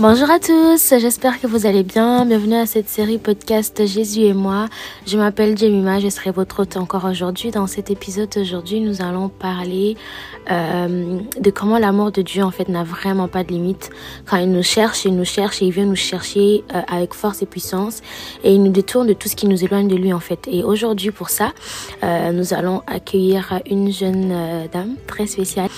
Bonjour à tous, j'espère que vous allez bien. Bienvenue à cette série podcast Jésus et moi. Je m'appelle Jemima, je serai votre hôte encore aujourd'hui. Dans cet épisode aujourd'hui, nous allons parler euh, de comment l'amour de Dieu en fait n'a vraiment pas de limite. Quand il nous cherche, il nous cherche et il vient nous chercher euh, avec force et puissance et il nous détourne de tout ce qui nous éloigne de lui en fait. Et aujourd'hui pour ça, euh, nous allons accueillir une jeune dame très spéciale.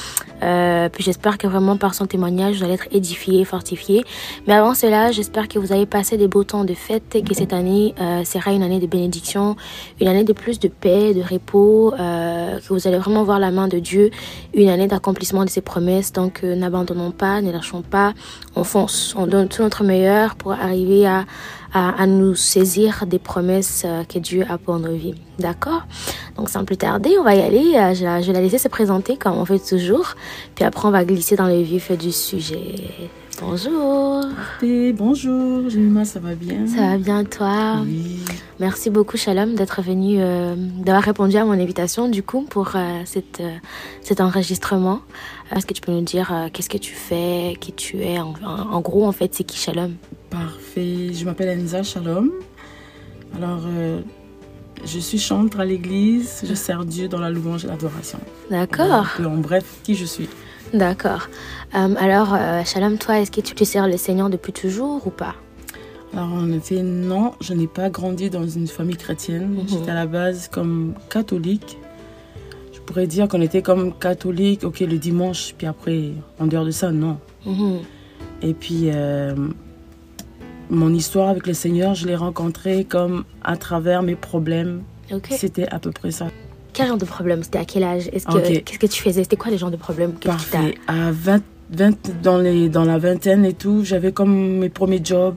Euh, puis j'espère que vraiment par son témoignage, vous allez être édifié, fortifié. Mais avant cela, j'espère que vous avez passé des beaux temps de fête et que cette année euh, sera une année de bénédiction, une année de plus de paix, de repos, euh, que vous allez vraiment voir la main de Dieu, une année d'accomplissement de ses promesses. Donc euh, n'abandonnons pas, ne lâchons pas, on fonce, on donne tout notre meilleur pour arriver à, à, à nous saisir des promesses euh, que Dieu a pour nos vies. D'accord? Donc sans plus tarder, on va y aller. Euh, Je, je vais la laisser se présenter comme on fait toujours. Puis après, on va glisser dans le vif du sujet. Bonjour. Et bonjour, Jemima, ça va bien? Ça va bien toi? Oui. Merci beaucoup Shalom d'être venu, euh, d'avoir répondu à mon invitation du coup pour euh, cette, euh, cet enregistrement. Est-ce que tu peux nous dire qu'est-ce que tu fais, qui tu es en, en- en gros en fait c'est qui Shalom? Parfait. Je m'appelle Anisa Shalom. Alors, euh, je suis chantre à l'église. Je sers Dieu dans la louange et l'adoration. D'accord, En bref, qui je suis. d'accord. Euh, alors euh, Shalom toi est-ce que tu te sers le Seigneur depuis toujours ou pas? Alors, en effet, non, je n'ai pas grandi dans une famille chrétienne. Mhm. J'étais à la base comme catholique. Je pourrais dire qu'on était comme catholique, ok, le dimanche, puis après, en dehors de ça, non. Mhm. Et puis, mon histoire avec le Seigneur, je l'ai rencontré comme à travers mes problèmes. C'était à peu près ça. Quel genre de problème? C'était à quel âge? Est-ce que qu'est-ce que tu faisais? C'était quoi les genres de problèmes que tu Parfait. À 20, 20 dans, les, dans la vingtaine et tout, j'avais comme mes premiers jobs.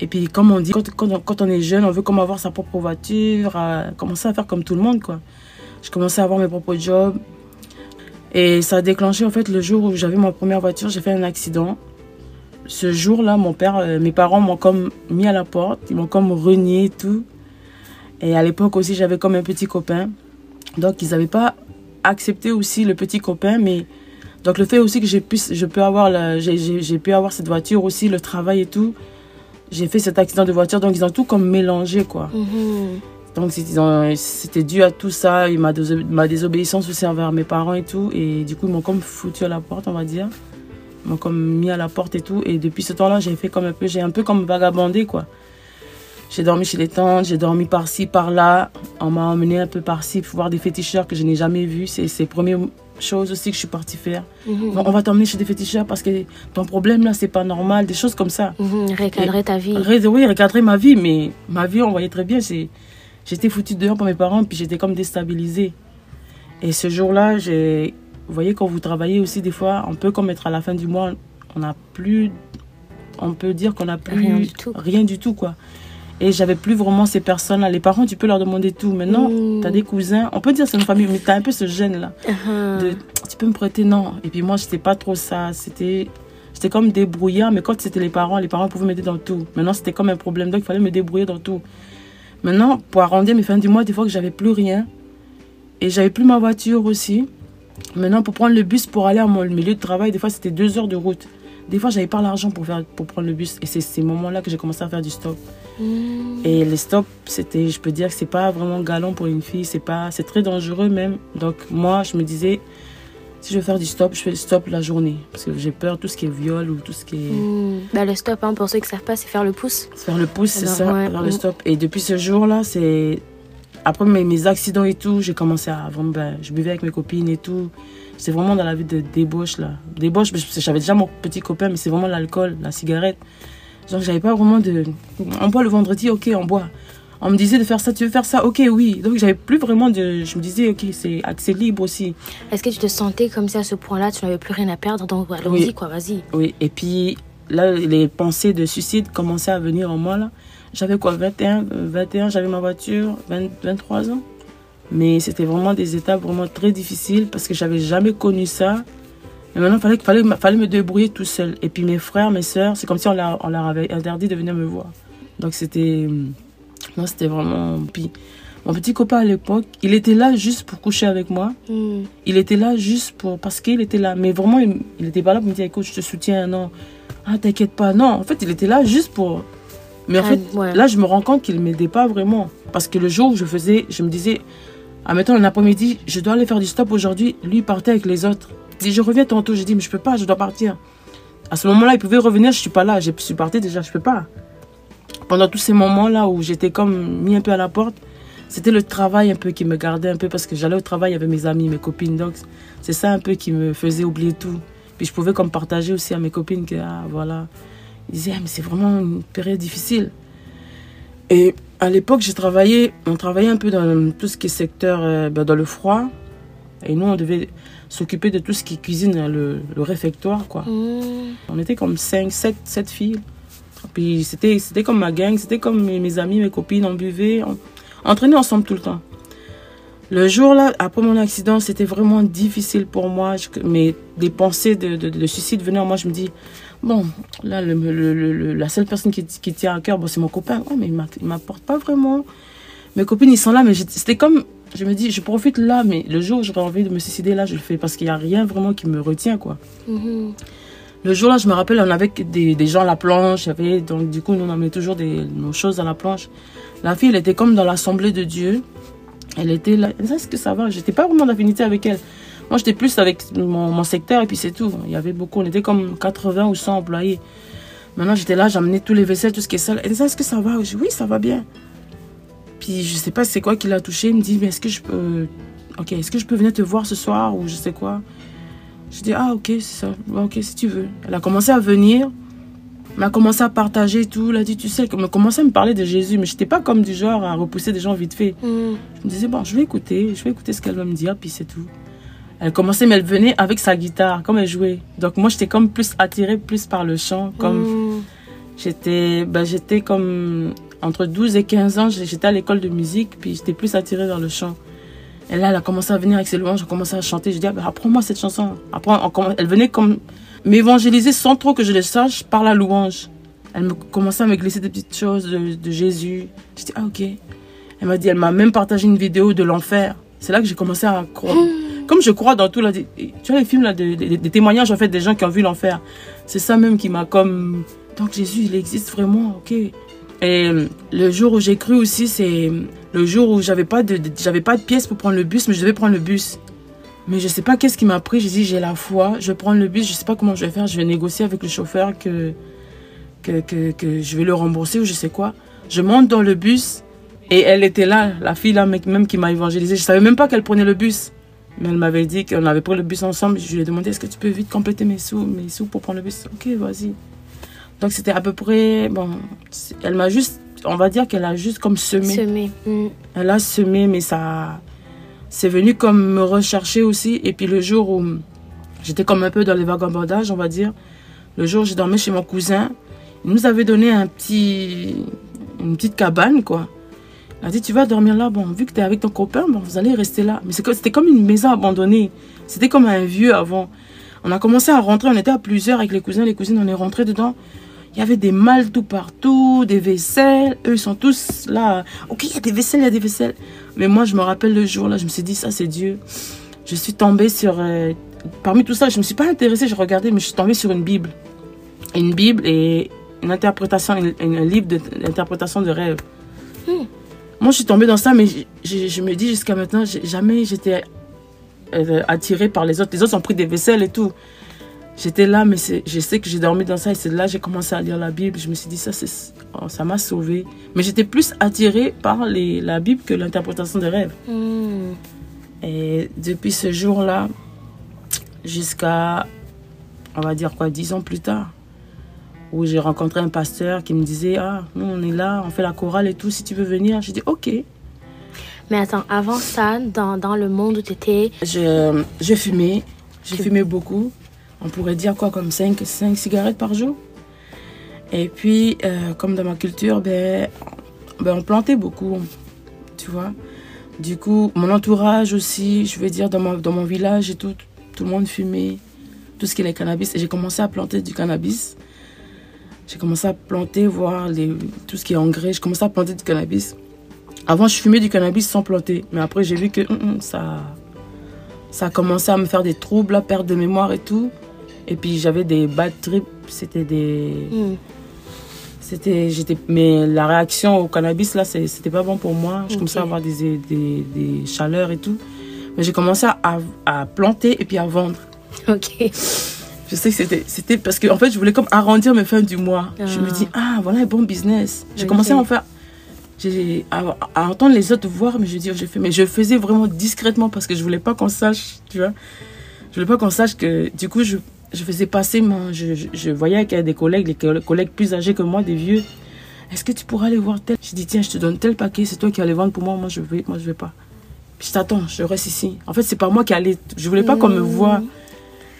Et puis, comme on dit, quand, quand, on- quand on est jeune, on veut comme avoir sa propre voiture, à commencer à faire comme tout le monde, quoi. Je commençais à avoir mes propres jobs. Et ça a déclenché, en fait, le jour où j'avais ma première voiture, j'ai fait un accident. Ce jour-là, mon père, euh, mes parents m'ont comme mis à la porte, ils m'ont comme renié et tout. Et à l'époque aussi, j'avais comme un petit copain. Donc, ils n'avaient pas accepté aussi le petit copain, mais donc le fait aussi que j'ai pu, je peux avoir la- j'ai, j'ai- j'ai pu avoir cette voiture aussi, le travail et tout. J'ai fait cet accident de voiture, donc ils ont tout comme mélangé, quoi. Mhm. Donc c'est- ils ont- c'était dû à tout ça, et ma désobéissance aussi envers mes parents et tout. Et du coup, ils m'ont comme foutu à la porte, on va dire. M'ont comme mis à la porte et tout. Et depuis ce temps-là, j'ai fait comme un peu, j'ai un peu comme vagabondé, quoi. J'ai dormi chez les tantes, j'ai dormi par-ci, par-là. On m'a emmené un peu par-ci pour voir des féticheurs que je n'ai jamais vus. C'est les premières choses aussi que je suis partie faire. Mhm. On va t'emmener chez des féticheurs parce que ton problème là, c'est pas normal. Des choses comme ça. Mhm. Recadrer ta vie. Oui, recadrer ma vie, mais ma vie, on voyait très bien. J'étais foutue dehors par mes parents, puis j'étais comme déstabilisée. Et ce jour-là, j'ai. Vous voyez, quand vous travaillez aussi, des fois, on peut comme être à la fin du mois, on n'a plus. On peut dire qu'on n'a plus. Rien du tout. Rien du tout, quoi. Et j'avais plus vraiment ces personnes-là. Les parents, tu peux leur demander tout. Maintenant, Mm. tu as des cousins. On peut dire c'est une famille, mais tu as un peu ce gêne-là de tu peux me prêter non et puis moi j'étais pas trop ça c'était j'étais comme débrouillard mais quand c'était les parents les parents pouvaient m'aider dans tout maintenant c'était comme un problème donc il fallait me débrouiller dans tout maintenant pour arrondir mes fins du mois des fois que j'avais plus rien et j'avais plus ma voiture aussi maintenant pour prendre le bus pour aller à mon milieu de travail des fois c'était deux heures de route des fois j'avais pas l'argent pour faire pour prendre le bus et c'est ces moments là que j'ai commencé à faire du stop Mhm. et les stops, c'était, je peux dire que c'est pas vraiment galant pour une fille, c'est pas, c'est très dangereux même. Donc moi, je me disais, si je veux faire du stop, je fais le stop la journée parce que j'ai peur tout ce qui est viol ou tout ce qui est Mhm. Bah, le stop, hein, pour ceux qui ne savent pas, c'est faire le pouce. faire le pouce, c'est ça, ouais. faire le stop. Et depuis ce jour-là, c'est après mes, mes accidents et tout, j'ai commencé à vraiment, ben, je buvais avec mes copines et tout. C'est vraiment dans la vie de débauche là, débauche. J'avais déjà mon petit copain, mais c'est vraiment l'alcool, la cigarette. Donc j'avais pas vraiment de. On boit le vendredi, ok, on boit. On me disait de faire ça, tu veux faire ça, ok, oui. Donc j'avais plus vraiment de. Je me disais, ok, c'est accès libre aussi. Est-ce que tu te sentais comme si à ce point-là, tu n'avais plus rien à perdre Donc, allons-y, Oui. quoi, vas-y. Oui, et puis là, les pensées de suicide commençaient à venir en moi là. J'avais quoi, 21, euh, 21, j'avais ma voiture, 20 23 ans. Mais c'était vraiment des étapes vraiment très difficiles parce que j'avais jamais connu ça. Et maintenant, il fallait, fallait, fallait me débrouiller tout seul. Et puis mes frères, mes sœurs, c'est comme si on leur, on leur avait interdit de venir me voir. Donc c'était. Non, c'était vraiment. Puis mon petit copain à l'époque, il était là juste pour coucher avec moi. Mhm. Il était là juste pour. Parce qu'il était là. Mais vraiment, il n'était pas là pour me dire écoute, je te soutiens. Non. Ah, t'inquiète pas. Non, en fait, il était là juste pour. Mais en Ah, fait, ouais. là, je me rends compte qu'il m'aidait pas vraiment. Parce que le jour où je faisais, je me disais, admettons, l'après-midi, je dois aller faire du stop aujourd'hui. Lui, partait avec les autres. Il dit, je reviens tantôt. J'ai dit, mais je peux pas, je dois partir. À ce moment-là, il pouvait revenir, je suis pas là. Je suis partie déjà, je peux pas. Pendant tous ces moments-là où j'étais comme mis un peu à la porte, c'était le travail un peu qui me gardait un peu parce que j'allais au travail avec mes amis, mes copines. Donc, c'est ça un peu qui me faisait oublier tout. Puis je pouvais comme partager aussi à mes copines que, ah, voilà. Ils disaient, Ah, mais c'est vraiment une période difficile. Et à l'époque, j'ai travaillé, on travaillait un peu dans tout ce qui est secteur, euh, ben, dans le froid. Et nous, on devait s'occuper de tout ce qui est cuisine, le, le réfectoire, quoi. Hmm. On était comme 5, 7, 7 filles. Puis c'était, c'était comme ma gang, c'était comme mes, mes amis, mes copines, on buvait, on, on entraînait ensemble tout le temps. Le jour là, après mon accident, c'était vraiment difficile pour moi. Je- mais des pensées de, de, de suicide venaient en moi. Je me dis, bon, là, le, le- le- le- la seule personne qui, qui tient à cœur, bon, c'est mon copain. Ouais, mais il m'a- il m'apporte pas vraiment. Mes copines, ils sont là, mais c'était comme, je me dis, je profite là, mais le jour où j'aurais envie de me suicider, là, je le fais parce qu'il n'y a rien vraiment qui me retient, quoi. Mhm. Le jour-là, je me rappelle, on avait des, des gens à la planche. y avait- donc, du coup, nous, on amenait toujours des, nos choses à la planche. La fille, elle était comme dans l'assemblée de Dieu. Elle était là. Est-ce que ça va? J'étais pas vraiment d'affinité avec elle. Moi, j'étais plus avec mon, mon secteur et puis c'est tout. Il y avait beaucoup. On était comme 80 ou 100 employés. Maintenant, j'étais là, j'amenais tous les vaisselles, tout ce qui est sale. Elle disait, est-ce que ça va? Je dis, oui, ça va bien. Puis, je sais pas c'est quoi qui l'a touché? Il me dit, mais est-ce que je peux. Ok, est-ce que je peux venir te voir ce soir ou je sais quoi? Je dis, ah, ok, c'est ça. Ok, si tu veux. Elle a commencé à venir. Elle a commencé à partager tout. Elle a dit, tu sais, elle a commencé à me parler de Jésus. Mais je n'étais pas comme du genre à repousser des gens vite fait. Hmm. Je me disais, bon, je vais écouter. Je vais écouter ce qu'elle va me dire, puis c'est tout. Elle commençait, mais elle venait avec sa guitare, comme elle jouait. Donc moi, j'étais comme plus attirée plus par le chant. Comme Hmm. j'étais ben, j'étais comme entre 12 et 15 ans, j'étais à l'école de musique, puis j'étais plus attirée vers le chant. Et là, elle a commencé à venir avec ses louanges, j'ai commencé à chanter. Je dis, ah, ben, apprends-moi cette chanson. Apprends, on elle venait comme m'évangéliser sans trop que je le sache par la louange. Elle me commençait à me glisser des petites choses de, de Jésus. Je dis, ah, ok. Elle m'a dit, elle m'a même partagé une vidéo de l'enfer. C'est là que j'ai commencé à croire. Comme je crois dans tout, là, tu vois les films, là, de- de- des témoignages, en fait, des gens qui ont vu l'enfer. C'est ça même qui m'a comme. Donc Jésus, il existe vraiment, ok. Et euh, le jour où j'ai cru aussi, c'est le jour où j'avais pas de, de- j'avais pas de pièces pour prendre le bus, mais je devais prendre le bus. Mais je sais pas qu'est-ce qui m'a pris. J'ai dit, j'ai la foi, je vais prendre le bus, je sais pas comment je vais faire. Je vais négocier avec le chauffeur que, que, que, que je vais le rembourser ou je sais quoi. Je monte dans le bus et elle était là, la fille là même qui m'a évangélisé. Je savais même pas qu'elle prenait le bus. Mais elle m'avait dit qu'on avait pris le bus ensemble. Je lui ai demandé est-ce que tu peux vite compléter mes sous, mes sous pour prendre le bus? Ok, vas-y. Donc c'était à peu près. Bon, elle m'a juste. On va dire qu'elle a juste comme semé. Semé. Hmm. Elle a semé, mais ça. C'est venu comme me rechercher aussi. Et puis le jour où j'étais comme un peu dans les vagabondages, on va dire. Le jour où j'ai dormi chez mon cousin, il nous avait donné un petit. Une petite cabane, quoi. Il a dit, tu vas dormir là. Bon, vu que tu es avec ton copain, bon, vous allez rester là. Mais c'était comme une maison abandonnée. C'était comme un vieux avant. On a commencé à rentrer, on était à plusieurs avec les cousins, les cousines, on est rentré dedans. Il y avait des malles tout partout, des vaisselles. Eux, ils sont tous là. Ok, il y a des vaisselles, il y a des vaisselles. Mais moi, je me rappelle le jour là, je me suis dit, ça, c'est Dieu. Je suis tombée sur. euh, parmi tout ça, je me suis pas intéressée, je regardais, mais je suis tombée sur une Bible. Une Bible et une interprétation, un livre d'interprétation de rêve. Hmm. Moi, je suis tombée dans ça, mais je, je- je me dis jusqu'à maintenant, jamais j'étais euh, attirée par les autres. Les autres ont pris des vaisselles et tout. J'étais là, mais je sais que j'ai dormi dans ça et c'est là que j'ai commencé à lire la Bible. Je me suis dit, ça, oh, ça m'a sauvée. Mais j'étais plus attirée par les, la Bible que l'interprétation des rêves. Hmm. Et depuis ce jour-là, jusqu'à, on va dire quoi, dix ans plus tard, où j'ai rencontré un pasteur qui me disait, ah, nous, on est là, on fait la chorale et tout, si tu veux venir. J'ai dit, ok. Mais attends, avant ça, dans, dans le monde où tu étais, Je, je fumais, j'ai Tu- fumé beaucoup. On pourrait dire quoi, comme 5, cinq cigarettes par jour. Et puis, euh, comme dans ma culture, ben, ben, on plantait beaucoup, tu vois. Du coup, mon entourage aussi, je veux dire, dans, mon- dans mon village et tout, tout le monde fumait, tout ce qui est cannabis. Et j'ai commencé à planter du cannabis. J'ai commencé à planter, voir les, tout ce qui est engrais. J'ai commencé à planter du cannabis. Avant, je fumais du cannabis sans planter. Mais après, j'ai vu que hum, hum, ça, ça a commencé à me faire des troubles, à perte de mémoire et tout. Et puis j'avais des bad trips, c'était des. Hmm. C'était, j'étais, mais la réaction au cannabis, là, c'était pas bon pour moi. Je commençais à avoir des, des, des chaleurs et tout. Mais j'ai commencé à, à planter et puis à vendre. Ok. Je sais que c'était, c'était parce que, en fait, je voulais comme arrondir mes fins du mois. Je me Ah. dis, ah, voilà un bon business. J'ai commencé à en faire. J'ai, à, à entendre les autres voir, mais je dis, oh, j'ai fait, mais je faisais vraiment discrètement parce que je voulais pas qu'on sache, tu vois. Je voulais pas qu'on sache que, du coup, je, je faisais passer mon. Je, je, je voyais qu'il y a des collègues, les coll- collègues plus âgés que moi, des vieux. Est-ce que tu pourras aller voir tel? Je dis, tiens, je te donne tel paquet, c'est toi qui vas les vendre pour moi, moi je vais, moi je vais pas. Puis je t'attends, je reste ici. En fait, c'est pas moi qui allais. Je voulais pas qu'on me Hmm. voie.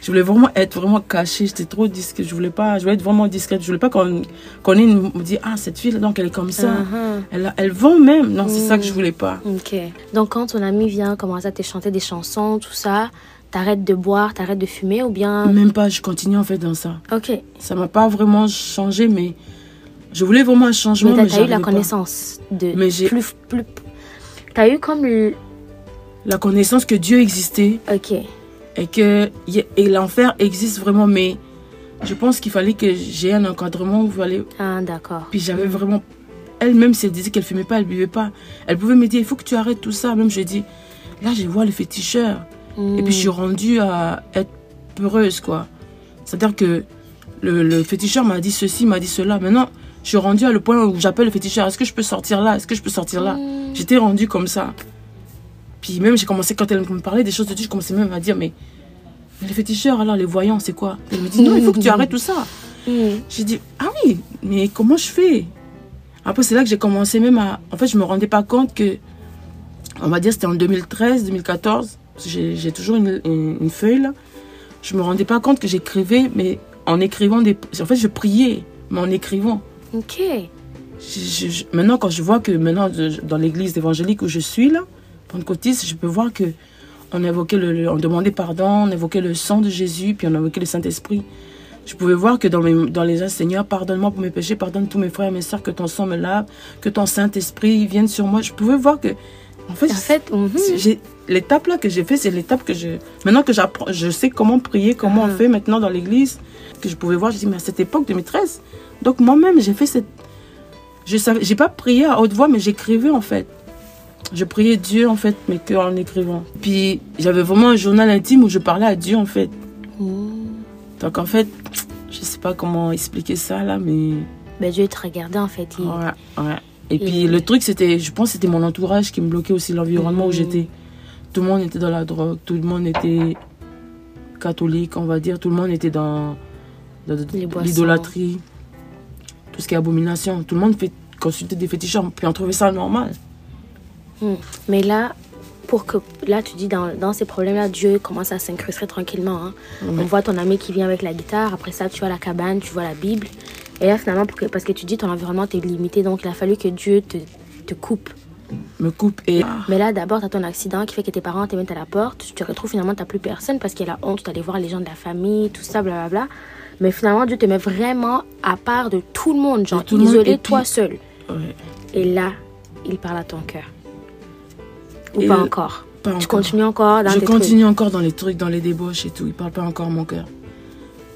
Je voulais vraiment être vraiment cachée. J'étais trop discrète. Je voulais pas. Je voulais être vraiment discrète. Je voulais pas qu'on qu'on me dit ah cette fille donc elle est comme ça. Uh-huh. Elle, elle vend même. Non, c'est ça que je Mm. voulais pas. Ok. Donc quand ton ami vient commencer à te chanter des chansons, tout ça, t'arrêtes de boire, t'arrêtes de fumer ou bien... Même pas. Je continue en fait dans ça. Ok. Ça m'a pas vraiment changé, mais je voulais vraiment un changement. Mais t'as eu la pas. connaissance de... Mais j'ai- Plus... plus... T'as eu comme... le- La connaissance que Dieu existait Ok. Et que et l'enfer existe vraiment, mais je pense qu'il fallait que j'ai un encadrement où Ah, d'accord. Puis j'avais vraiment. Elle-même, si elle disait qu'elle fumait pas, elle buvait pas. Elle pouvait me dire il faut que tu arrêtes tout ça. Même je dis là, je vois le féticheur. Et puis je suis rendue à être peureuse, quoi. C'est-à-dire que le, le féticheur m'a dit ceci, m'a dit cela. Maintenant, je suis rendue à le point où j'appelle le féticheur est-ce que je peux sortir là? Est-ce que je peux sortir là? Mm. J'étais rendue comme ça. Puis même, j'ai commencé, quand elle me parlait des choses de Dieu, je commençais même à dire mais, mais les féticheurs, alors les voyants, c'est quoi? Elle me dit non, il faut que tu arrêtes tout ça. Mm. J'ai dit, ah oui, mais comment je fais? Après, c'est là que j'ai commencé même à... En fait, je me rendais pas compte que, on va dire, c'était en 2013, 2014. J'ai toujours une, une- une feuille là. Je me rendais pas compte que j'écrivais, mais en écrivant des... En fait, je priais, mais en écrivant. Ok. Je- je- je- maintenant, quand je vois que maintenant, dans l'église évangélique où je suis là, pentecôtiste, je peux voir que on évoquait le, le- on demandait pardon, on évoquait le sang de Jésus, puis on évoquait le Saint-Esprit. Je pouvais voir que dans, mes, dans les uns, Seigneur, pardonne-moi pour mes péchés, pardonne tous mes frères et mes sœurs, que ton sang me lave, que ton Saint-Esprit vienne sur moi. Je pouvais voir que, en fait, En l'étape là que j'ai fait, c'est l'étape que je. Maintenant que j'apprends, je sais comment prier, comment Ah. on fait maintenant dans l'église, que je pouvais voir, je dis, mais à cette époque 2013, donc moi-même, j'ai fait cette. Je savais, j'ai pas prié à haute voix, mais j'écrivais en fait. Je priais Dieu en fait, mais que en écrivant. Puis j'avais vraiment un journal intime où je parlais à Dieu en fait. Mm. Donc en fait, je sais pas comment expliquer ça là, mais. Ben, Dieu te regardait en fait. il- Ouais, ouais. Et puis le truc, c'était, je pense, que c'était mon entourage qui me bloquait aussi l'environnement où Mhm. j'étais. Tout le monde était dans la drogue, tout le monde était catholique, on va dire, tout le monde était dans, l'idolâtrie, tout ce qui est abomination. Tout le monde fait consulter des féticheurs, puis on trouvait ça normal. Mais là, pour que là, tu dis dans, dans ces problèmes-là, Dieu commence à s'incruster tranquillement. hein. On voit ton ami qui vient avec la guitare. Après ça, tu vois la cabane, tu vois la Bible. Et là, finalement, pour que- parce que tu dis ton environnement t'es limité, donc il a fallu que Dieu te, te coupe. Me coupe et. Mais là, d'abord, t'as ton accident qui fait que tes parents te mettent à la porte. Tu te retrouves finalement, t'as plus personne parce qu'il y a la honte d'aller voir les gens de la famille, tout ça, blablabla. Mais finalement, Dieu te met vraiment à part de tout le monde, genre isolé, toi seul. Ouais, Et là, il parle à ton cœur. Ou Et pas encore. pas Tu encore. continues encore dans Je tes continue encore dans les trucs, dans les débauches et tout. Il parle pas encore mon cœur.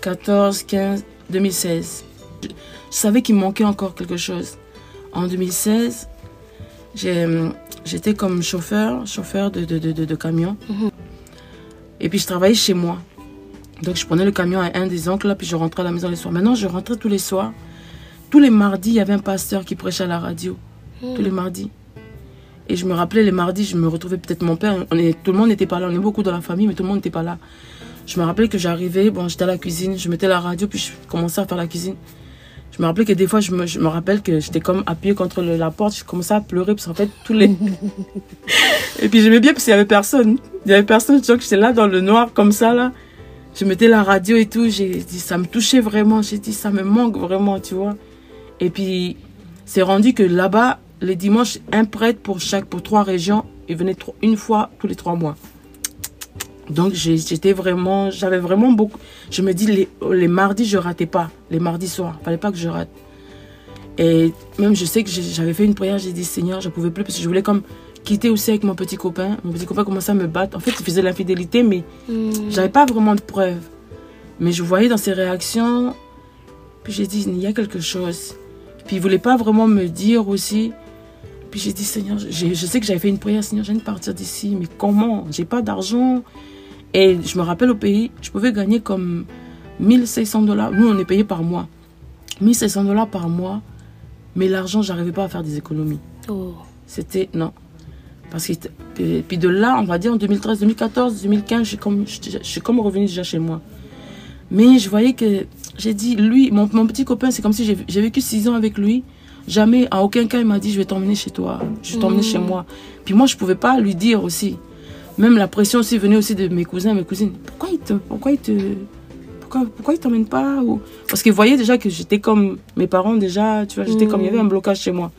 14, 15, 2016. Je, je savais qu'il manquait encore quelque chose. En 2016, j'ai, hum, j'étais comme chauffeur, chauffeur de, de, de, de- de camion. Mhm. Et puis je travaillais chez moi. Donc je prenais le camion à un des oncles, là, puis je rentrais à la maison les soirs. Maintenant, je rentrais tous les soirs. Tous les mardis, il y avait un pasteur qui prêchait à la radio. Tous les mardis. Et je me rappelais les mardis, je me retrouvais peut-être mon père. On est, tout le monde n'était pas là. On est beaucoup dans la famille, mais tout le monde n'était pas là. Je me rappelais que j'arrivais, bon, j'étais à la cuisine, je mettais la radio, puis je commençais à faire la cuisine. Je me rappelais que des fois, je me, je me rappelle que j'étais comme appuyée contre la porte, je commençais à pleurer, parce qu'en fait, tous les. Et puis j'aimais bien, parce qu'il y avait personne. Il y avait personne, je que j'étais là dans le noir, comme ça, là. Je mettais la radio et tout, j'ai dit, ça me touchait vraiment. J'ai dit, ça me manque vraiment, tu vois. Et puis, c'est rendu que là-bas, les dimanches, un prêtre pour chaque, pour trois régions, il venait une fois tous les trois mois. Donc j'étais vraiment, j'avais vraiment beaucoup. Je me dis les, les mardis je ratais pas, les mardis soirs, fallait pas que je rate. Et même je sais que j'avais fait une prière, j'ai dit Seigneur, je pouvais plus parce que je voulais comme quitter aussi avec mon petit copain. Mon petit copain commençait à me battre. En fait, il faisait l'infidélité, mais Hmm. j'avais pas vraiment de preuves. Mais je voyais dans ses réactions, puis j'ai dit, il y a quelque chose. Puis il voulait pas vraiment me dire aussi. Puis j'ai dit, Seigneur, je, je sais que j'avais fait une prière, Seigneur, je viens de partir d'ici, mais comment? J'ai pas d'argent. Et je me rappelle au pays, je pouvais gagner comme 1600 dollars. Nous, on est payé par mois. 1600 dollars par mois. Mais l'argent, j'arrivais pas à faire des économies. Oh. C'était non. Parce que puis de là, on va dire en 2013, 2014, 2015, je suis comme, je, je suis comme revenu déjà chez moi. Mais je voyais que j'ai dit, lui, mon, mon petit copain, c'est comme si j'ai vécu six ans avec lui. Jamais, à aucun cas, il m'a dit, je vais t'emmener chez toi, je vais t'emmener chez moi. Puis moi, je pouvais pas lui dire aussi. Même la pression aussi venait aussi de mes cousins, mes cousines. Pourquoi il te, pourquoi il te, pourquoi, pourquoi il t'emmène pas ou... Parce qu'ils voyaient déjà que j'étais comme mes parents déjà, tu vois, j'étais comme il y avait un blocage chez moi.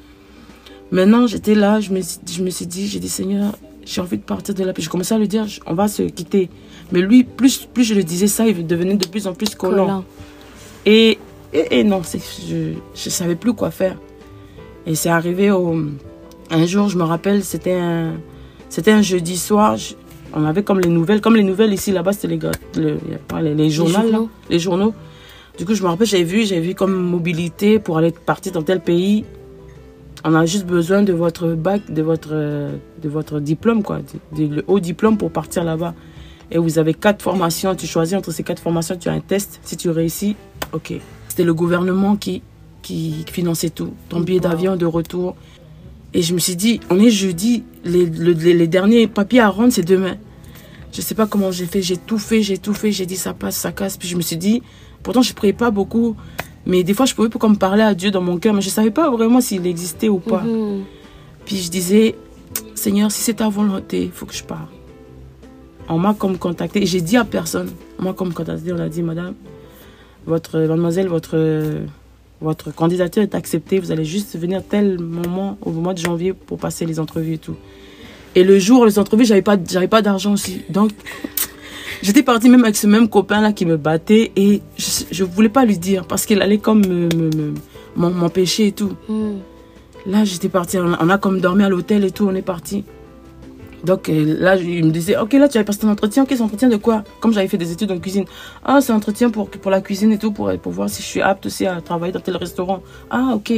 Maintenant, j'étais là, je me, suis- je me suis dit, j'ai dit Seigneur, j'ai envie de partir de là. Puis je commençais à lui dire, on va se quitter. Mais lui, plus, plus je le disais ça, il devenait de plus en plus collant. Collant. Et, et, et non, je ne savais plus quoi faire. Et c'est arrivé au, un jour, je me rappelle, c'était un, c'était un jeudi soir. je- on avait comme les nouvelles, comme les nouvelles ici, là-bas, c'était les, le- les, les journaux. les journaux. Du coup, je me rappelle, j'avais vu, j'avais vu comme mobilité pour aller partir dans tel pays. On a juste besoin de votre bac, de votre, de votre diplôme, quoi, de- de- le haut diplôme pour partir là-bas. Et vous avez quatre formations, tu choisis entre ces quatre formations, tu as un test. Si tu réussis, ok. C'était le gouvernement qui, qui finançait tout. Ton billet d'avion de retour. Et je me suis dit, on est jeudi, les, le- les, les derniers papiers à rendre, c'est demain. Je sais pas comment j'ai fait, j'ai tout fait, j'ai tout fait, j'ai dit ça passe, ça casse. Puis je me suis dit, pourtant je priais pas beaucoup, mais des fois je pouvais comme parler à Dieu dans mon cœur, mais je savais pas vraiment s'il existait ou pas. Mhm. Puis je disais, Seigneur, si c'est ta volonté, il faut que je parte. On m'a comme contacté, et j'ai dit à personne, on m'a comme contacté, on a dit, madame, votre, mademoiselle, votre, votre candidature est acceptée, vous allez juste venir tel moment, au mois de janvier, pour passer les entrevues et tout. Et le jour, les entrevues, j'avais pas, j'avais pas d'argent aussi. Donc, j'étais partie même avec ce même copain-là qui me battait, et je, je voulais pas lui dire, parce qu'il allait comme me- me- me- m'empêcher et tout. Mhm. Là, j'étais partie. On a comme dormi à l'hôtel et tout, on est parti. Donc euh, là, il me disait, ok, là, tu avais passé ton entretien. Ok, c'est entretien de quoi? Comme j'avais fait des études en cuisine. Ah, c'est un entretien pour, pour la cuisine et tout, pour, pour voir si je suis apte aussi à travailler dans tel restaurant. Ah, ok.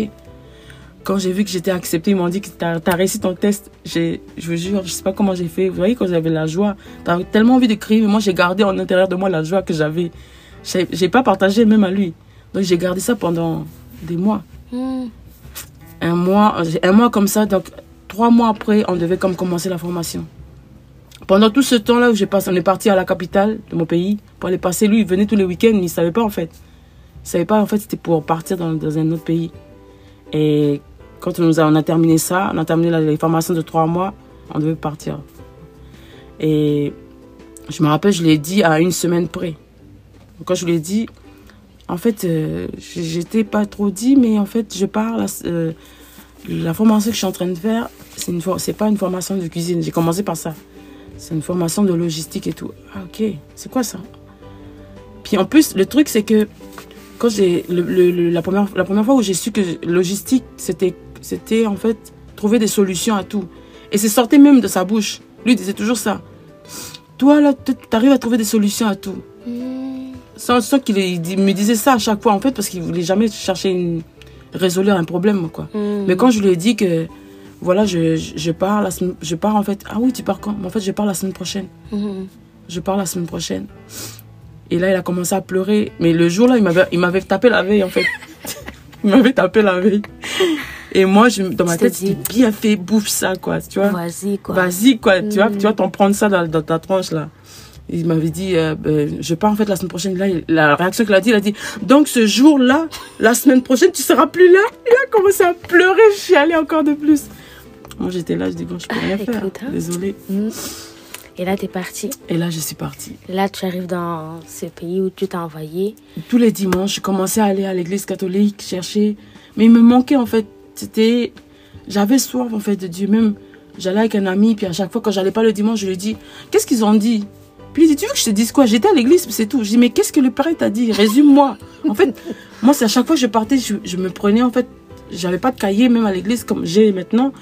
Quand j'ai vu que j'étais acceptée, ils m'ont dit que tu as, réussi ton test. Je vous jure, je sais pas comment j'ai fait. Vous voyez, quand j'avais la joie, t'avais tellement envie de crier, mais moi, j'ai gardé en intérieur de moi la joie que j'avais. J'ai pas partagé même à lui. Donc, j'ai gardé ça pendant des mois Mhm. un mois, un mois comme ça, donc trois mois après, on devait comme commencer la formation. Pendant tout ce temps-là où j'ai passé, on est parti à la capitale de mon pays pour aller passer. Lui, il venait tous les week-ends, il savait pas en fait. Il savait pas en fait, c'était pour partir dans, un autre pays. Et quand on, a, terminé ça, on a terminé la, les formations de trois mois, on devait partir. Et je me rappelle, je l'ai dit à une semaine près. Quand je lui ai dit, en fait, euh, j'étais pas trop dit, mais en fait, je parle. euh, la formation que je suis en train de faire, c'est une c'est pas une formation de cuisine. J'ai commencé par ça. C'est une formation de logistique et tout. Ah ok, c'est quoi ça? Puis en plus, le truc c'est que quand j'ai le, la première la première fois où j'ai su que logistique c'était c'était en fait trouver des solutions à tout. Et c'est sorti même de sa bouche. Lui il disait toujours ça. Toi là, tu arrives à trouver des solutions à tout sans, sans qu'il me disait ça à chaque fois en fait parce qu'il voulait jamais chercher une résoudre un problème quoi. Mhm. Mais quand je lui ai dit que voilà je, je, je pars la semaine- je pars en fait ah oui tu pars quand? Mais en fait je pars la semaine prochaine Mhm. je pars la semaine prochaine et là il a commencé à pleurer mais le jour là il m'avait il m'avait tapé la veille en fait il m'avait tapé la veille et moi je, dans ma tête c'était bien fait bouffe ça quoi tu vois Vas-y, quoi. Vas-y, quoi. Tu vas, Mm. tu vas t'en prendre ça dans, dans ta tronche, là. Il m'avait dit, euh, ben, je pars en fait la semaine prochaine. Là, la réaction qu'il a dit, il a dit, donc ce jour-là, la semaine prochaine, tu seras plus là? Il a commencé à pleurer, je suis allée encore de plus. Moi, j'étais là, je dis, bon, je peux rien faire. Hein. Désolée. Mhm. Et là, t'es parti. Et là, je suis partie. Là, tu arrives dans ce pays où tu t'es envoyé. Tous les dimanches, je commençais à aller à l'église catholique, chercher. Mais il me manquait, en fait. C'était. J'avais soif, en fait, de Dieu. Même, j'allais avec un ami, puis à chaque fois, quand j'allais pas le dimanche, je lui dis Qu'est-ce qu'ils ont dit? Puis il dit Tu veux que je te dise quoi? J'étais à l'église, c'est tout. Je dis Mais qu'est-ce que le père t'a dit? Résume-moi. En fait, moi, c'est à chaque fois que je partais, je, je me prenais, en fait. J'avais pas de cahier, même à l'église, comme j'ai maintenant.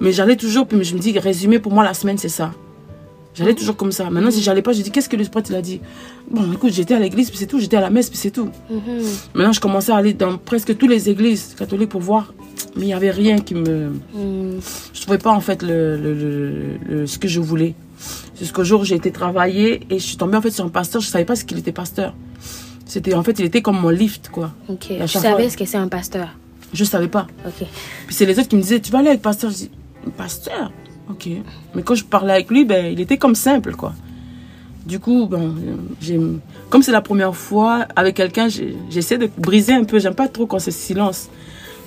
Mais j'allais toujours, puis je me dis Résumé, pour moi, la semaine, c'est ça. J'allais toujours comme ça. Maintenant, si j'allais pas, je dis qu'est-ce que le prêtre il a dit? Bon, écoute, j'étais à l'église, puis c'est tout. J'étais à la messe, puis c'est tout. Mhm. Maintenant, je commençais à aller dans presque toutes les églises catholiques pour voir. Mais il n'y avait rien qui me. Mhm. Je trouvais pas en fait le, le- le- ce que je voulais. Jusqu'au jour où j'ai été travailler et je suis tombée en fait sur un pasteur. Je savais pas ce qu'il était pasteur. C'était en fait, il était comme mon lift quoi. Ok. chaque savais fois- ce que c'est un pasteur? Je savais pas. Ok. Puis c'est les autres qui me disaient, tu vas aller avec pasteur. Je dis, pasteur Ok. Mais quand je parlais avec lui, ben, il était comme simple, quoi. Du coup, comme c'est la première fois avec quelqu'un, j'essaie de briser un peu. J'aime pas trop quand c'est silence.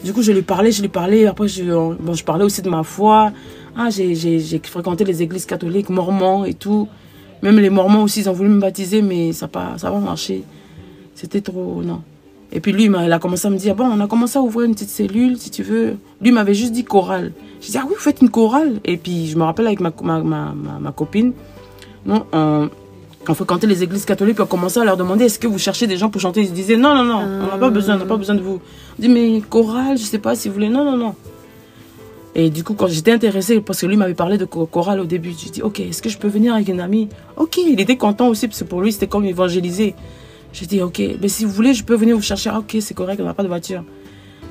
Du coup, je lui parlais, je lui parlais. Après, je, je parlais aussi de ma foi. Ah, j'ai- fréquenté les églises catholiques, mormons et tout. Même les mormons aussi, ils ont voulu me baptiser, mais ça n'a pas, pas marché. C'était trop. Non. Et puis lui, il a commencé à me dire, bon, on a commencé à ouvrir une petite cellule, si tu veux. Lui m'avait juste dit chorale. J'ai dit, ah oui, vous faites une chorale. Et puis je me rappelle avec ma, ma, ma, ma, copine, non, on, on fréquentait les églises catholiques, puis on commençait à leur demander, est-ce que vous cherchez des gens pour chanter? Ils disaient, non, non, non, on n'a pas besoin, on n'a pas besoin de vous. On dit, mais chorale, je sais pas si vous voulez. Non, non, non. Et du coup, quand j'étais intéressée, parce que lui m'avait parlé de cho- chorale au début, j'ai dit, ok, est-ce que je peux venir avec une amie? Ok, il était content aussi, parce que pour lui, c'était comme évangéliser. J'ai dit, ok, mais si vous voulez, je peux venir vous chercher. Ah, ok, c'est correct, on n'a pas de voiture.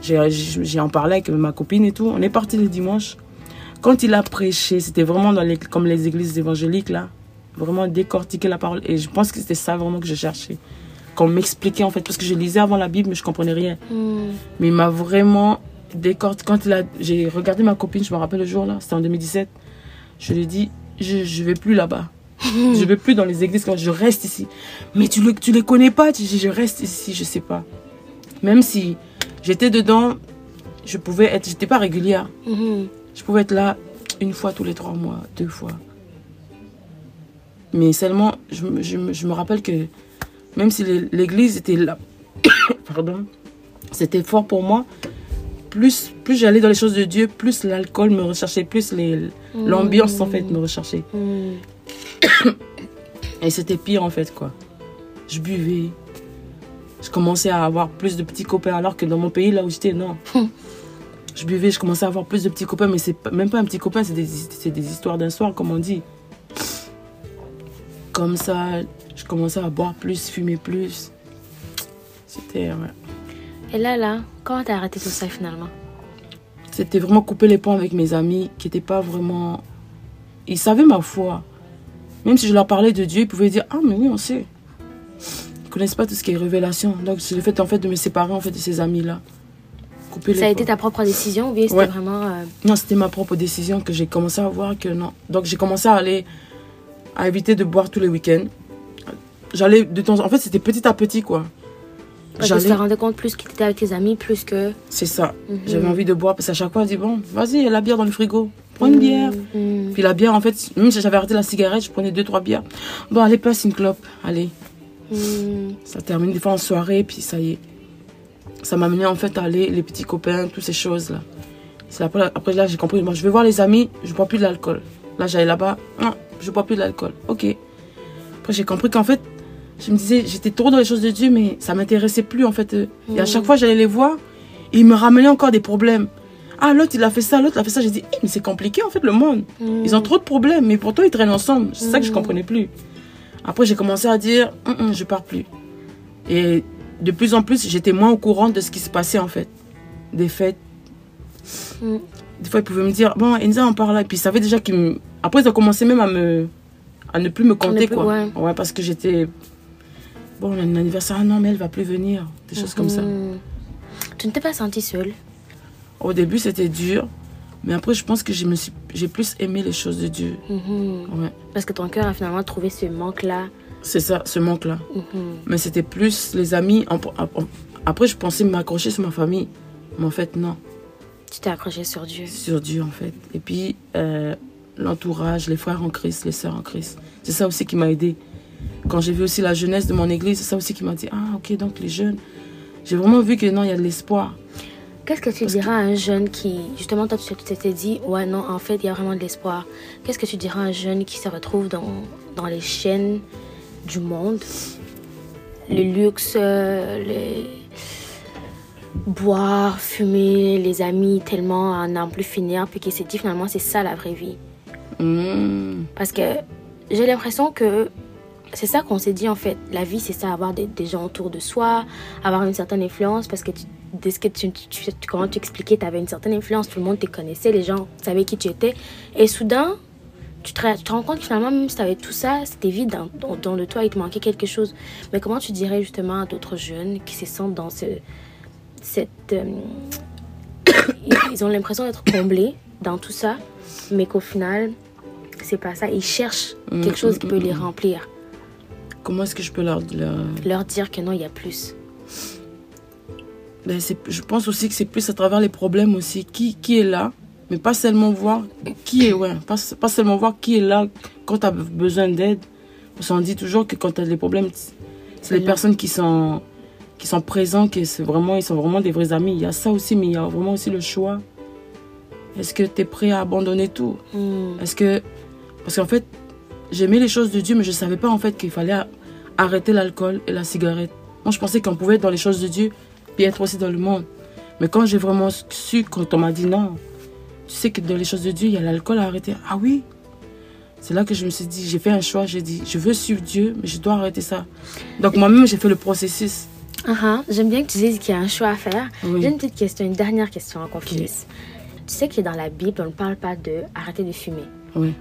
J'ai en parlé avec ma copine et tout. On est parti le dimanche. Quand il a prêché, c'était vraiment dans les, comme les églises évangéliques, là. Vraiment décortiquer la parole. Et je pense que c'était ça vraiment que je cherchais. Qu'on m'expliquait, en fait, parce que je lisais avant la Bible, mais je comprenais rien. Mhm. Mais il m'a vraiment décortiqué. Quand il a- j'ai regardé ma copine, je me rappelle le jour là, c'était en 2017, je lui ai dit, je ne vais plus là-bas. je vais plus dans les églises, quand je reste ici. Mais tu ne tu les connais pas, tu dis, je reste ici, je sais pas. Même si j'étais dedans, je pouvais être, j'étais pas régulière. Mhm. Je pouvais être là une fois tous les trois mois, deux fois. Mais seulement, je, me- je me- je me rappelle que même si l'é- l'église était là, pardon, c'était fort pour moi, plus, plus j'allais dans les choses de Dieu, plus l'alcool me recherchait, plus les- l'ambiance en fait me recherchait. Mhm. Et c'était pire en fait quoi. Je buvais. Je commençais à avoir plus de petits copains alors que dans mon pays là où j'étais, non. je buvais, je commençais à avoir plus de petits copains, mais c'est même pas un petit copain, c'est des, c'est des histoires d'un soir comme on dit. Comme ça, je commençais à boire plus, fumer plus. C'était ouais. Et là, là, comment t'as arrêté tout ça finalement? C'était vraiment couper les ponts avec mes amis qui n'étaient pas vraiment. Ils savaient ma foi. Même si je leur parlais de Dieu, ils pouvaient dire Ah, mais oui, on sait. Ils ne connaissent pas tout ce qui est révélation. Donc, c'est le fait en fait de me séparer en fait de ces amis-là. Couper Ça a été ta propre décision ou bien c'était Ouais. vraiment. euh, Non, c'était ma propre décision que j'ai commencé à voir que non. Donc, j'ai commencé à aller. à éviter de boire tous les week-ends. J'allais de temps en fait, c'était petit à petit quoi. Te J'allais. rendais compte plus que tu étais avec tes amis, plus que. C'est ça. Mhm. J'avais envie de boire parce qu'à chaque fois, je dis bon, vas-y, il y a la bière dans le frigo. Prends une bière. Mhm. Puis la bière, en fait, même si j'avais arrêté la cigarette, je prenais deux, trois bières. Bon, allez, passe une clope. Allez. Mhm. Ça termine des fois en soirée, puis ça y est. Ça m'a amené en fait à aller, les petits copains, toutes ces choses-là. C'est après, après là, j'ai compris. Moi, je vais voir les amis, je bois plus de l'alcool. Là, j'allais là-bas, non, je bois plus de l'alcool. Ok. Après, j'ai compris qu'en fait, je me disais, j'étais trop dans les choses de Dieu, mais ça m'intéressait plus en fait. Et à chaque fois, j'allais les voir, et ils me ramenaient encore des problèmes. Ah, l'autre, il a fait ça, l'autre, il a fait ça. J'ai dit, Eh, mais c'est compliqué en fait le monde. Mhm. Ils ont trop de problèmes, mais pourtant ils traînent ensemble. C'est ça que je comprenais plus. Après, j'ai commencé à dire, Hum, hum, je pars plus. Et de plus en plus, j'étais moins au courant de ce qui se passait en fait. Des fêtes. Mm. Des fois, ils pouvaient me dire, bon, Enza, on part là. Et puis, ils savaient déjà qu'ils me. Après, ils ont commencé même à me. à ne plus me compter, plus- quoi. ouais. parce que j'étais. Bon, on a un anniversaire, ah non, mais elle va plus venir. Des choses comme ça. Tu ne t'es pas sentie seule? Au début, c'était dur. Mais après, je pense que j'ai plus aimé les choses de Dieu. Mhm. Ouais. Parce que ton cœur a finalement trouvé ce manque-là. C'est ça, ce manque-là. Mhm. Mais c'était plus les amis. Après, je pensais m'accrocher sur ma famille. Mais en fait, non. Tu t'es accroché sur Dieu. Sur Dieu, en fait. Et puis, euh, l'entourage, les frères en Christ, les sœurs en Christ. C'est ça aussi qui m'a aidé. Quand j'ai vu aussi la jeunesse de mon église, c'est ça aussi qui m'a dit Ah, ok, donc les jeunes. J'ai vraiment vu que non, il y a de l'espoir. Qu'est-ce que tu Parce que- diras à un jeune qui, justement, toi, tu t'étais dit, ouais, non, en fait, il y a vraiment de l'espoir. Qu'est-ce que tu diras à un jeune qui se retrouve dans, dans les chaînes du monde? Le luxe, euh, les... boire, fumer, les amis tellement à n'en plus finir, puis qui s'est dit, finalement, c'est ça la vraie vie. Hmm. Parce que j'ai l'impression que c'est ça qu'on s'est dit en fait. La vie, c'est ça, avoir des, des, gens autour de soi, avoir une certaine influence parce que tu, dès que tu, tu, comment tu expliquais, tu avais une certaine influence, tout le monde te connaissait, les gens savaient qui tu étais. Et soudain, tu te, tu te rends compte que finalement, même si tu avais tout ça, c'était vide dans, dans, le toi, il te manquait quelque chose. Mais comment tu dirais justement à d'autres jeunes qui se sentent dans ce, cette. Euh, ils ont l'impression d'être comblés dans tout ça, mais qu'au final, c'est pas ça. Ils cherchent quelque chose qui peut les remplir. Comment est-ce que je peux leur, leur... leur dire que non, il y a plus ben, Je pense aussi que c'est plus à travers les problèmes aussi. Qui, qui est là? Mais pas seulement voir qui est, ouais, pas, pas seulement voir qui est là quand tu as besoin d'aide. Parce qu'on dit toujours que quand tu as des problèmes, c'est les personnes qui sont, qui sont présents, qui c'est vraiment, ils sont vraiment des vrais amis. Il y a ça aussi, mais il y a vraiment aussi le choix. Est-ce que tu es prêt à abandonner tout? Mm. Est-ce que. Parce qu'en fait, j'aimais les choses de Dieu, mais je ne savais pas en fait qu'il fallait arrêter l'alcool et la cigarette. Moi, je pensais qu'on pouvait être dans les choses de Dieu, puis être aussi dans le monde. Mais quand j'ai vraiment su, quand on m'a dit non, tu sais que dans les choses de Dieu, il y a l'alcool à arrêter. Ah oui? C'est là que je me suis dit, j'ai fait un choix, j'ai dit, je veux suivre Dieu, mais je dois arrêter ça. Donc moi-même, j'ai fait le processus. Uh -huh. J'aime bien que tu dises qu'il y a un choix à faire. Oui. J'ai une petite question, une dernière question qu'on finisse. Tu sais que dans la Bible, on ne parle pas de arrêter de fumer. Oui.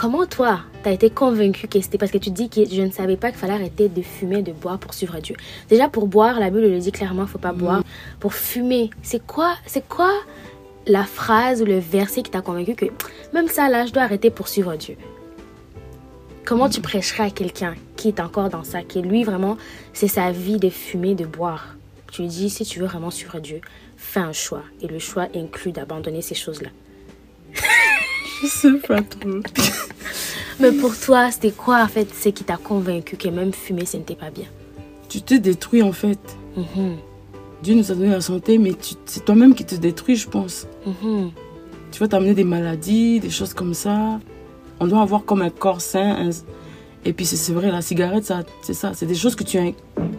Comment toi, tu as été convaincu que c'était parce que tu dis que je ne savais pas qu'il fallait arrêter de fumer, de boire pour suivre Dieu? Déjà pour boire, la Bible le dit clairement, il faut pas boire. Pour fumer, c'est quoi, c'est quoi la phrase ou le verset qui t'a convaincu que même ça là, je dois arrêter pour suivre Dieu? Comment tu prêcherais à quelqu'un qui est encore dans ça, qui lui vraiment, c'est sa vie de fumer, de boire? Tu lui dis, si tu veux vraiment suivre Dieu, fais un choix. Et le choix inclut d'abandonner ces choses-là. Je sais pas trop. Mais pour toi, c'était quoi en fait ce qui t'a convaincu que même fumer, ce n'était pas bien? Tu te détruis en fait. mm -hmm. Dieu nous a donné la santé, mais c'est toi-même qui te détruis, je pense. Mm -hmm. Tu vas t'amener des maladies, des choses comme ça. On doit avoir comme un corps sain. Un... Et puis c'est vrai, la cigarette, c'est ça. C'est des choses que tu,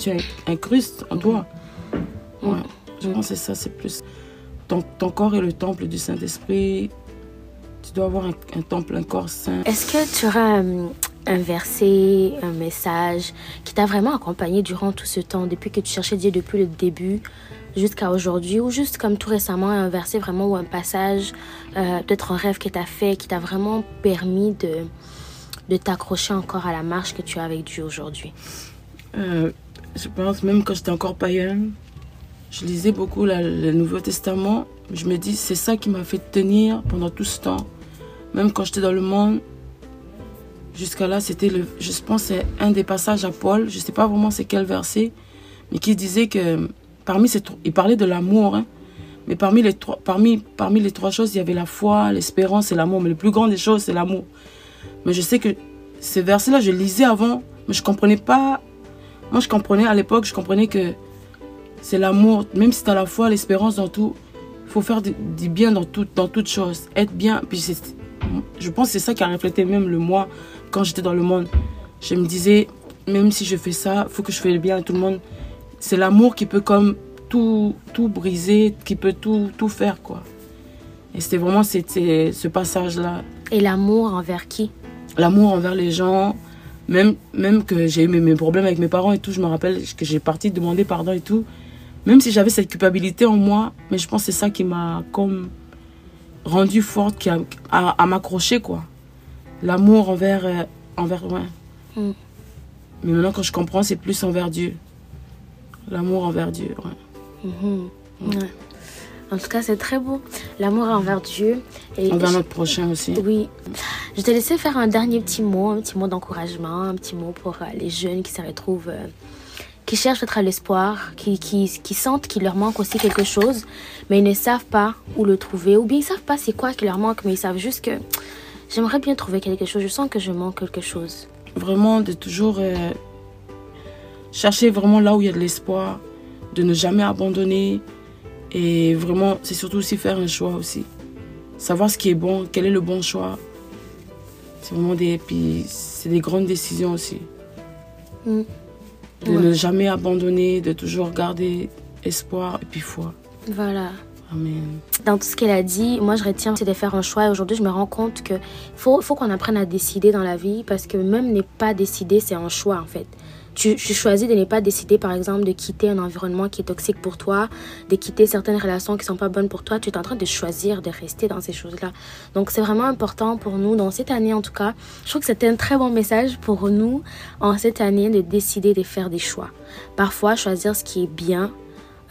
tu incrustes en toi. Ouais, je pense que c'est ça, c'est plus. Ton, ton corps est le temple du Saint-Esprit. Tu dois avoir un, un, temple, un corps saint. Est-ce que tu auras un, un, verset, un message qui t'a vraiment accompagné durant tout ce temps, depuis que tu cherchais Dieu depuis le début jusqu'à aujourd'hui, ou juste comme tout récemment, un verset vraiment ou un passage, euh, peut-être un rêve que tu as fait, qui t'a vraiment permis de, de t'accrocher encore à la marche que tu as avec Dieu aujourd'hui? Euh, Je pense, même quand j'étais encore païenne, je lisais beaucoup la, le Nouveau Testament. Je me dis, c'est ça qui m'a fait tenir pendant tout ce temps. Même quand j'étais dans le monde, jusqu'à là, c'était le, je pense, c'est un des passages à Paul. Je sais pas vraiment c'est quel verset, mais qui disait que parmi ces, il parlait de l'amour, hein, mais parmi les trois, parmi, parmi les trois choses, il y avait la foi, l'espérance et l'amour. Mais le plus grand des choses, c'est l'amour. Mais je sais que ces versets-là, je lisais avant, mais je comprenais pas. Moi, je comprenais à l'époque, je comprenais que c'est l'amour, même si tu as la foi, l'espérance dans tout, faut faire du, du, bien dans, tout, dans toute chose, être bien. Puis je pense que c'est ça qui a reflété même le moi quand j'étais dans le monde. Je me disais, même si je fais ça, il faut que je fasse le bien à tout le monde. C'est l'amour qui peut comme tout, tout briser, qui peut tout, tout faire, quoi. Et c'était vraiment c'était ce passage-là. Et l'amour envers qui? L'amour envers les gens, même, même que j'ai eu mes, mes, problèmes avec mes parents et tout, je me rappelle que j'ai parti demander pardon et tout. Même si j'avais cette culpabilité en moi, mais je pense que c'est ça qui m'a comme rendu forte, qui a, à, à m'accrocher, quoi. L'amour envers, euh, envers, ouais. Mm. Mais maintenant, quand je comprends, c'est plus envers Dieu. L'amour envers Dieu, ouais. Mm -hmm. ouais. En tout cas, c'est très beau. L'amour envers Dieu. Et envers notre prochain aussi. Oui. Je te laissais faire un dernier petit mot, un petit mot d'encouragement, un petit mot pour euh, les jeunes qui se retrouvent, euh, qui cherchent peut-être l'espoir, qui, qui, qui, sentent qu'il leur manque aussi quelque chose, mais ils ne savent pas où le trouver. Ou bien ils ne savent pas c'est quoi qui leur manque, mais ils savent juste que j'aimerais bien trouver quelque chose. Je sens que je manque quelque chose. Vraiment, de toujours euh, chercher vraiment là où il y a de l'espoir, de ne jamais abandonner. Et vraiment, c'est surtout aussi faire un choix aussi. Savoir ce qui est bon, quel est le bon choix. C'est vraiment des, puis c'est des grandes décisions aussi. Mm. De ouais. ne jamais abandonner, de toujours garder espoir et puis foi. Voilà. Amen. Dans tout ce qu'elle a dit, moi je retiens c'est de faire un choix et aujourd'hui je me rends compte que faut, faut qu'on apprenne à décider dans la vie parce que même n'est pas décider c'est un choix en fait. Tu, choisis de ne pas décider, par exemple, de quitter un environnement qui est toxique pour toi, de quitter certaines relations qui sont pas bonnes pour toi. Tu es en train de choisir de rester dans ces choses-là. Donc, c'est vraiment important pour nous, dans cette année en tout cas. Je trouve que c'était un très bon message pour nous, en cette année, de décider de faire des choix. Parfois, choisir ce qui est bien,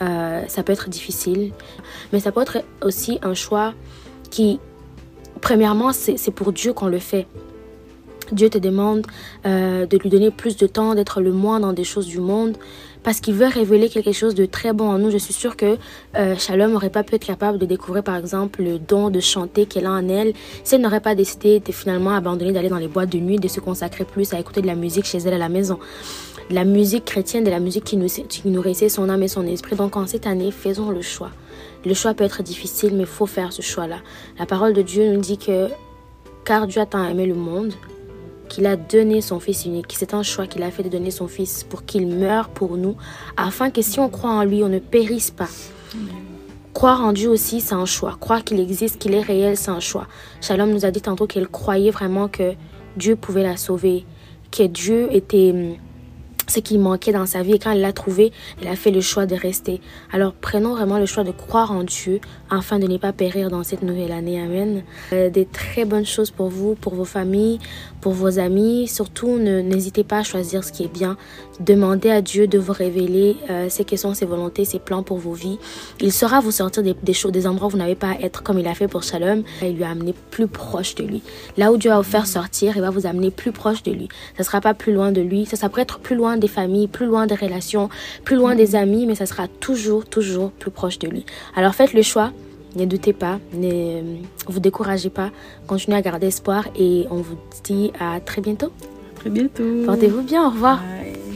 euh, ça peut être difficile, mais ça peut être aussi un choix qui, premièrement, c'est pour Dieu qu'on le fait. Dieu te demande euh, de lui donner plus de temps, d'être le moins dans des choses du monde, parce qu'il veut révéler quelque chose de très bon en nous. Je suis sûre que euh, Shalom n'aurait pas pu être capable de découvrir, par exemple, le don de chanter qu'elle a en elle, si elle n'aurait pas décidé de finalement abandonner d'aller dans les boîtes de nuit, de se consacrer plus à écouter de la musique chez elle à la maison. De la musique chrétienne, de la musique qui, nous, qui nourrissait son âme et son esprit. Donc en cette année, faisons le choix. Le choix peut être difficile, mais il faut faire ce choix-là. La parole de Dieu nous dit que car Dieu a tant aimé le monde qu'il a donné son Fils unique. C'est un choix qu'il a fait de donner son Fils pour qu'il meure pour nous, afin que si on croit en lui, on ne périsse pas. Croire en Dieu aussi, c'est un choix. Croire qu'il existe, qu'il est réel, c'est un choix. Shalom nous a dit tantôt qu'elle croyait vraiment que Dieu pouvait la sauver, que Dieu était ce qui manquait dans sa vie et quand elle l'a trouvé, elle a fait le choix de rester. Alors prenons vraiment le choix de croire en Dieu afin de ne pas périr dans cette nouvelle année. Amen. Euh, des très bonnes choses pour vous, pour vos familles, pour vos amis. Surtout, n'hésitez pas à choisir ce qui est bien. Demandez à Dieu de vous révéler euh, ce sont ses volontés, ses plans pour vos vies. Il saura vous sortir des, des des endroits où vous n'avez pas à être comme il a fait pour Shalom. Il lui a amené plus proche de lui. Là où Dieu va vous faire sortir, il va vous amener plus proche de lui. Ça sera pas plus loin de lui. Ça, ça pourrait être plus loin des familles, plus loin des relations, plus loin des amis, mais ça sera toujours, toujours plus proche de lui. Alors faites le choix. Ne doutez pas, ne vous découragez pas, continuez à garder espoir et on vous dit à très bientôt. À très bientôt. Portez-vous bien, au revoir. Bye.